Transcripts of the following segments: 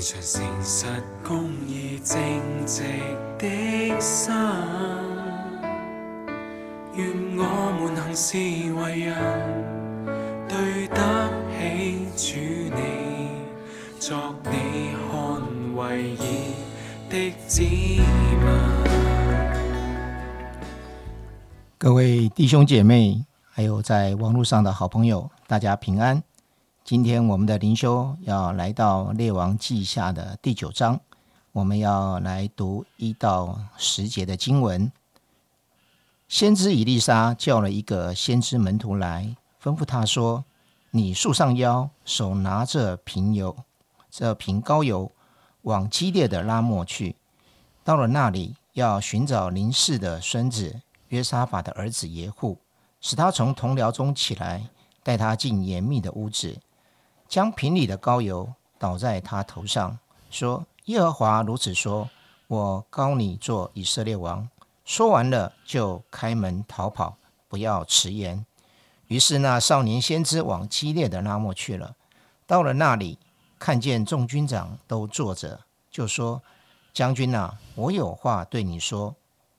虔诚诚实公义正直的心，愿我们行事为人对得起主你，作你看为义的子民。各位弟兄姐妹，还有在网络上的好朋友，大家平安。今天我们的灵修要来到《列王记下》的第九章，我们要来读一到十节的经文。先知以利沙叫了一个先知门徒来，吩咐他说：“你束上腰，手拿着瓶油，这瓶膏油，往激烈的拉莫去。到了那里，要寻找林氏的孙子。”约沙法的儿子耶户，使他从同僚中起来，带他进严密的屋子，将瓶里的膏油倒在他头上，说：“耶和华如此说，我膏你做以色列王。”说完了，就开门逃跑，不要迟延。于是那少年先知往激烈的拉莫去了。到了那里，看见众军长都坐着，就说：“将军啊，我有话对你说。”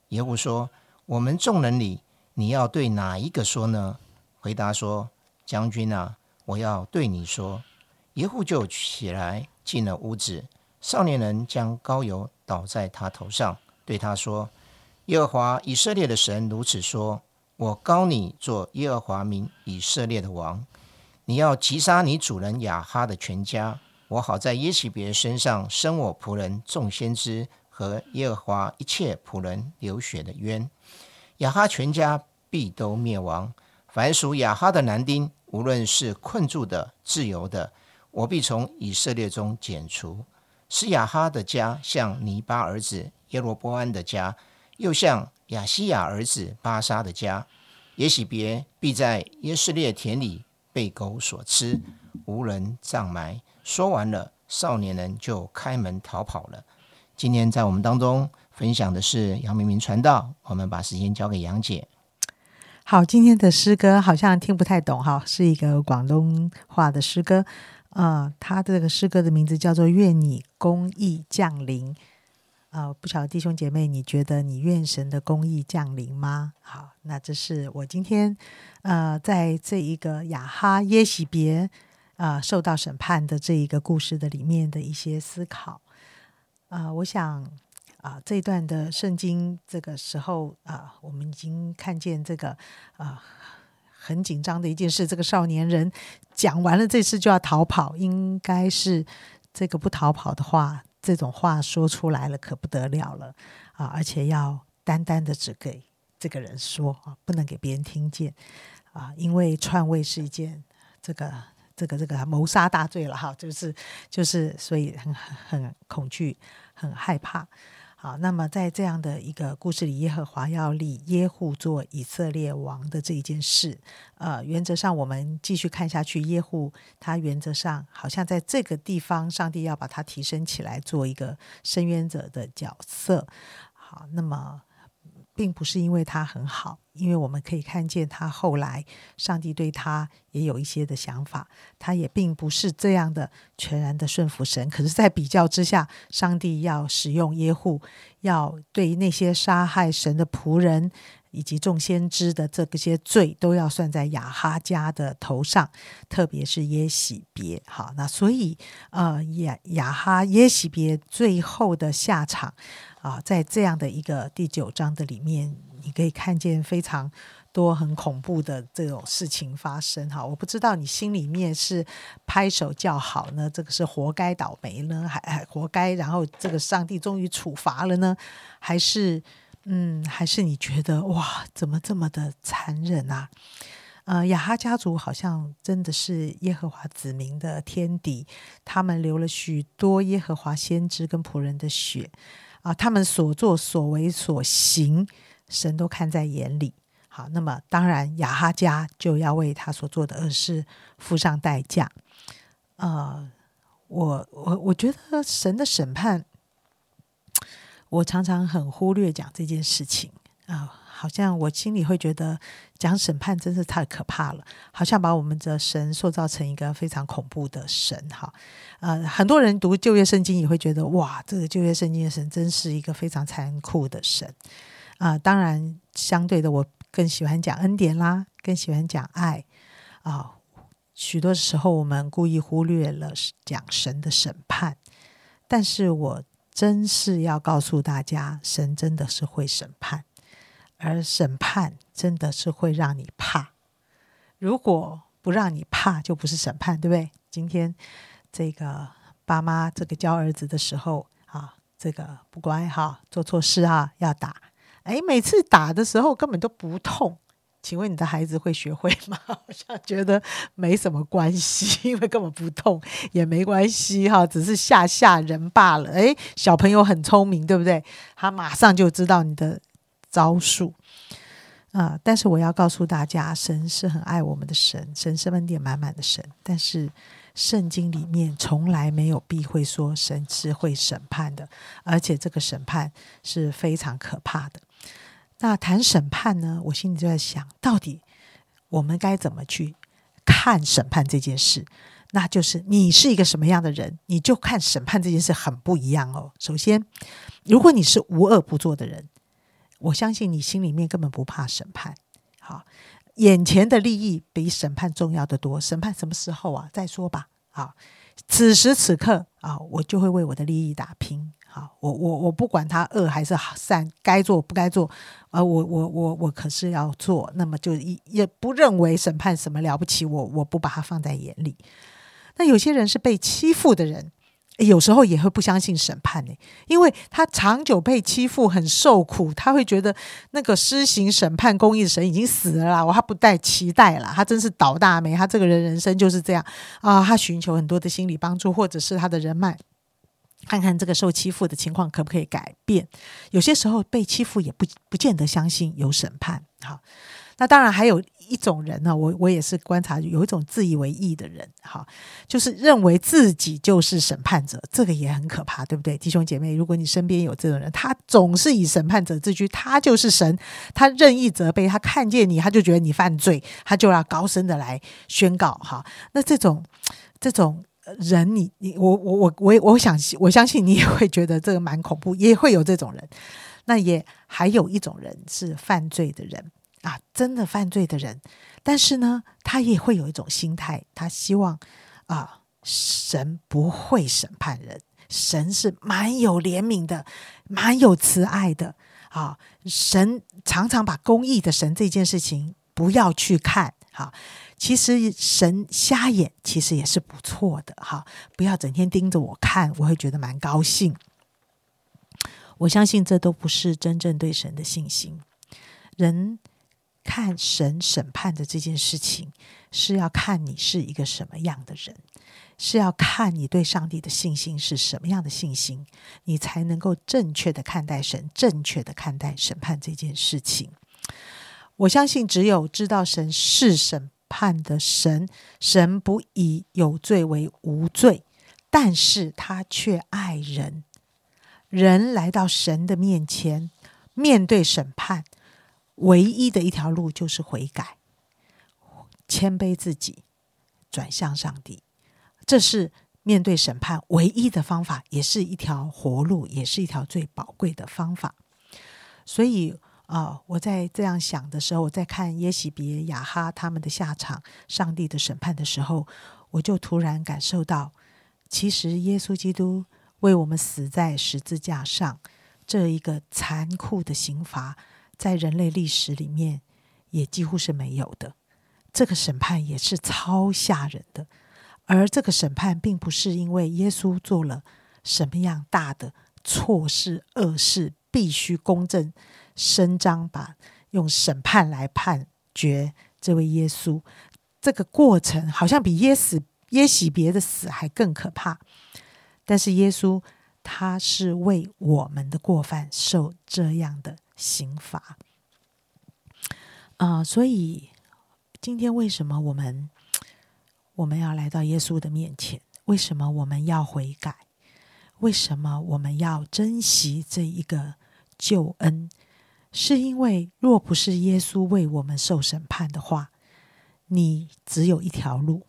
耶户说。我们众人里，你要对哪一个说呢？回答说：“将军啊，我要对你说。”耶户就起来进了屋子，少年人将膏油倒在他头上，对他说：“耶和华以色列的神如此说：我膏你做耶和华民以色列的王，你要击杀你主人亚哈的全家，我好在耶洗别身上生我仆人众先知和耶和华一切仆人流血的冤。”亚哈全家必都灭亡，凡属亚哈的男丁，无论是困住的、自由的，我必从以色列中剪除，使亚哈的家像尼巴儿子耶罗波安的家，又像亚西亚儿子巴沙的家。也许别必在耶斯列田里被狗所吃，无人葬埋。说完了，少年人就开门逃跑了。今天在我们当中。分享的是杨明明传道，我们把时间交给杨姐。好，今天的诗歌好像听不太懂哈，是一个广东话的诗歌。啊，他这个诗歌的名字叫做《愿你公义降临》。啊，不晓得弟兄姐妹，你觉得你愿神的公义降临吗？好，那这是我今天呃，在这一个雅哈耶喜别啊受到审判的这一个故事的里面的一些思考。啊，我想。啊，这一段的圣经，这个时候啊，我们已经看见这个啊很紧张的一件事。这个少年人讲完了这次就要逃跑，应该是这个不逃跑的话，这种话说出来了可不得了了啊！而且要单单的只给这个人说啊，不能给别人听见啊，因为篡位是一件这个这个这个谋杀大罪了哈，就是就是，所以很很恐惧，很害怕。好，那么在这样的一个故事里，耶和华要立耶户做以色列王的这一件事，呃，原则上我们继续看下去，耶户他原则上好像在这个地方，上帝要把他提升起来，做一个伸冤者的角色。好，那么。并不是因为他很好，因为我们可以看见他后来，上帝对他也有一些的想法，他也并不是这样的全然的顺服神。可是，在比较之下，上帝要使用耶户，要对那些杀害神的仆人以及众先知的这些罪，都要算在亚哈家的头上，特别是耶喜别。好，那所以，呃，亚亚哈耶喜别最后的下场。啊，在这样的一个第九章的里面，你可以看见非常多很恐怖的这种事情发生。哈，我不知道你心里面是拍手叫好呢，这个是活该倒霉呢，还还活该，然后这个上帝终于处罚了呢，还是嗯，还是你觉得哇，怎么这么的残忍啊？呃，亚哈家族好像真的是耶和华子民的天敌，他们流了许多耶和华先知跟仆人的血。啊，他们所作所为所行，神都看在眼里。好，那么当然亚哈家就要为他所做的恶事付上代价。呃，我我我觉得神的审判，我常常很忽略讲这件事情啊，好像我心里会觉得讲审判真是太可怕了，好像把我们的神塑造成一个非常恐怖的神哈。呃，很多人读旧约圣经也会觉得，哇，这个旧约圣经的神真是一个非常残酷的神啊。当然，相对的，我更喜欢讲恩典啦，更喜欢讲爱啊。许多时候，我们故意忽略了讲神的审判，但是我真是要告诉大家，神真的是会审判。而审判真的是会让你怕，如果不让你怕，就不是审判，对不对？今天这个爸妈这个教儿子的时候啊，这个不乖哈，做错事啊要打，哎，每次打的时候根本都不痛，请问你的孩子会学会吗？好像觉得没什么关系，因为根本不痛也没关系哈，只是吓吓人罢了。哎，小朋友很聪明，对不对？他马上就知道你的。招数啊！但是我要告诉大家，神是很爱我们的神，神是恩典满满的神。但是圣经里面从来没有避讳说神是会审判的，而且这个审判是非常可怕的。那谈审判呢？我心里就在想，到底我们该怎么去看审判这件事？那就是你是一个什么样的人，你就看审判这件事很不一样哦。首先，如果你是无恶不作的人。我相信你心里面根本不怕审判，好，眼前的利益比审判重要的多。审判什么时候啊？再说吧。啊，此时此刻啊，我就会为我的利益打拼。好，我我我不管他恶还是善，该做不该做，啊我我我我可是要做。那么就也也不认为审判什么了不起，我我不把他放在眼里。那有些人是被欺负的人。有时候也会不相信审判呢，因为他长久被欺负，很受苦，他会觉得那个施行审判公义的神已经死了啦，我他不带期待了，他真是倒大霉，他这个人人生就是这样啊，他寻求很多的心理帮助，或者是他的人脉，看看这个受欺负的情况可不可以改变。有些时候被欺负也不不见得相信有审判，好。那当然还有一种人呢，我我也是观察有一种自以为意的人，哈，就是认为自己就是审判者，这个也很可怕，对不对，弟兄姐妹？如果你身边有这种人，他总是以审判者自居，他就是神，他任意责备，他看见你，他就觉得你犯罪，他就要高声的来宣告，哈。那这种这种人，你你我我我我我想我相信你也会觉得这个蛮恐怖，也会有这种人。那也还有一种人是犯罪的人。啊，真的犯罪的人，但是呢，他也会有一种心态，他希望啊，神不会审判人，神是蛮有怜悯的，蛮有慈爱的啊。神常常把公义的神这件事情不要去看，哈，其实神瞎眼，其实也是不错的，哈，不要整天盯着我看，我会觉得蛮高兴。我相信这都不是真正对神的信心，人。看神审判的这件事情，是要看你是一个什么样的人，是要看你对上帝的信心是什么样的信心，你才能够正确的看待神，正确的看待审判这件事情。我相信，只有知道神是审判的神，神不以有罪为无罪，但是他却爱人，人来到神的面前，面对审判。唯一的一条路就是悔改，谦卑自己，转向上帝，这是面对审判唯一的方法，也是一条活路，也是一条最宝贵的方法。所以啊，我在这样想的时候，我在看耶喜别、雅哈他们的下场，上帝的审判的时候，我就突然感受到，其实耶稣基督为我们死在十字架上这一个残酷的刑罚。在人类历史里面，也几乎是没有的。这个审判也是超吓人的，而这个审判并不是因为耶稣做了什么样大的错事、恶事，必须公正伸张，把用审判来判决这位耶稣。这个过程好像比耶死耶喜别的死还更可怕。但是耶稣他是为我们的过犯受这样的。刑罚啊，所以今天为什么我们我们要来到耶稣的面前？为什么我们要悔改？为什么我们要珍惜这一个救恩？是因为若不是耶稣为我们受审判的话，你只有一条路。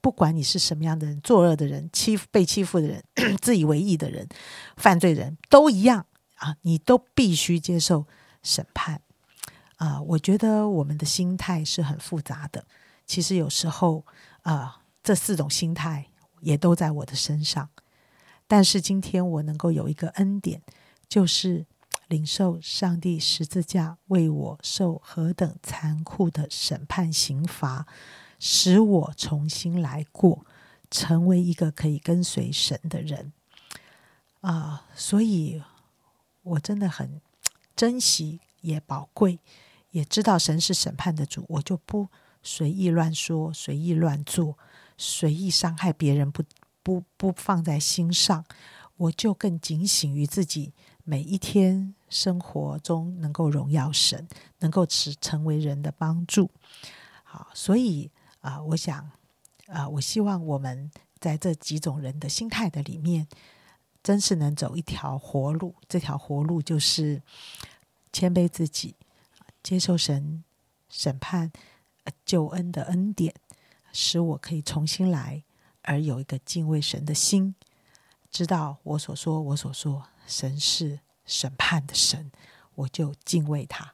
不管你是什么样的人，作恶的人、欺负被欺负的人、自以为意的人、犯罪人都一样啊，你都必须接受审判啊。我觉得我们的心态是很复杂的。其实有时候啊，这四种心态也都在我的身上。但是今天我能够有一个恩典，就是领受上帝十字架为我受何等残酷的审判刑罚。使我重新来过，成为一个可以跟随神的人啊！所以，我真的很珍惜，也宝贵，也知道神是审判的主，我就不随意乱说，随意乱做，随意伤害别人，不不不放在心上。我就更警醒于自己，每一天生活中能够荣耀神，能够使成为人的帮助。好，所以。啊，我想，啊，我希望我们在这几种人的心态的里面，真是能走一条活路。这条活路就是谦卑自己，接受神审判、救恩的恩典，使我可以重新来，而有一个敬畏神的心，知道我所说，我所说，神是审判的神，我就敬畏他。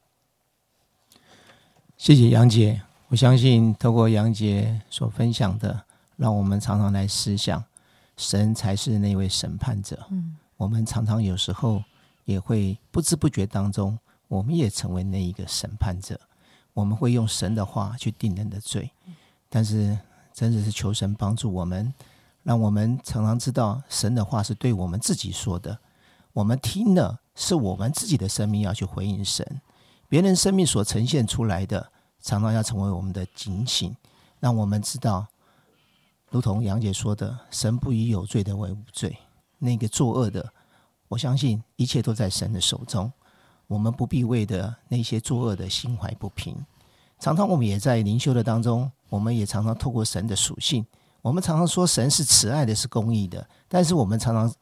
谢谢杨姐。我相信，透过杨杰所分享的，让我们常常来思想，神才是那位审判者。嗯，我们常常有时候也会不知不觉当中，我们也成为那一个审判者。我们会用神的话去定人的罪，但是真的是求神帮助我们，让我们常常知道神的话是对我们自己说的。我们听了，是我们自己的生命要去回应神，别人生命所呈现出来的。常常要成为我们的警醒，让我们知道，如同杨姐说的，神不以有罪的为无罪。那个作恶的，我相信一切都在神的手中。我们不必为的那些作恶的心怀不平。常常我们也在灵修的当中，我们也常常透过神的属性，我们常常说神是慈爱的，是公义的。但是我们常常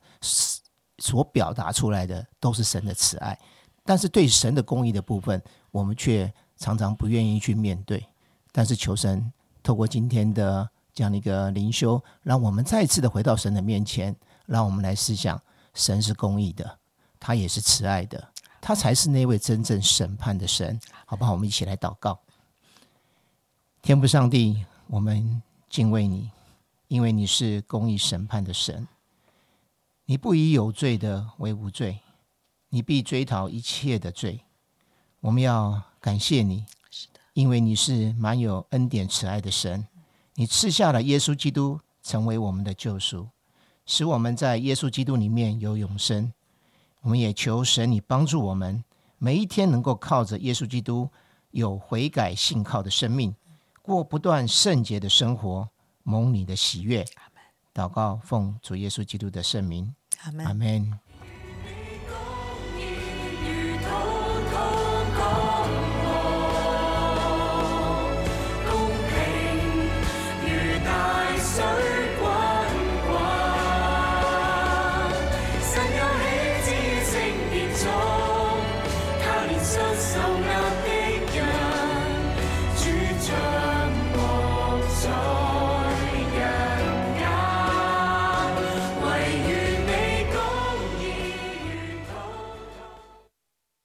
所表达出来的都是神的慈爱，但是对神的公义的部分，我们却。常常不愿意去面对，但是求神透过今天的这样的一个灵修，让我们再次的回到神的面前，让我们来思想：神是公义的，他也是慈爱的，他才是那位真正审判的神，好不好？我们一起来祷告。天父上帝，我们敬畏你，因为你是公义审判的神，你不以有罪的为无罪，你必追讨一切的罪。我们要。感谢你，因为你是满有恩典慈爱的神，你赐下了耶稣基督成为我们的救赎，使我们在耶稣基督里面有永生。我们也求神你帮助我们，每一天能够靠着耶稣基督有悔改信靠的生命，过不断圣洁的生活，蒙你的喜悦。祷告奉主耶稣基督的圣名，阿门。阿门。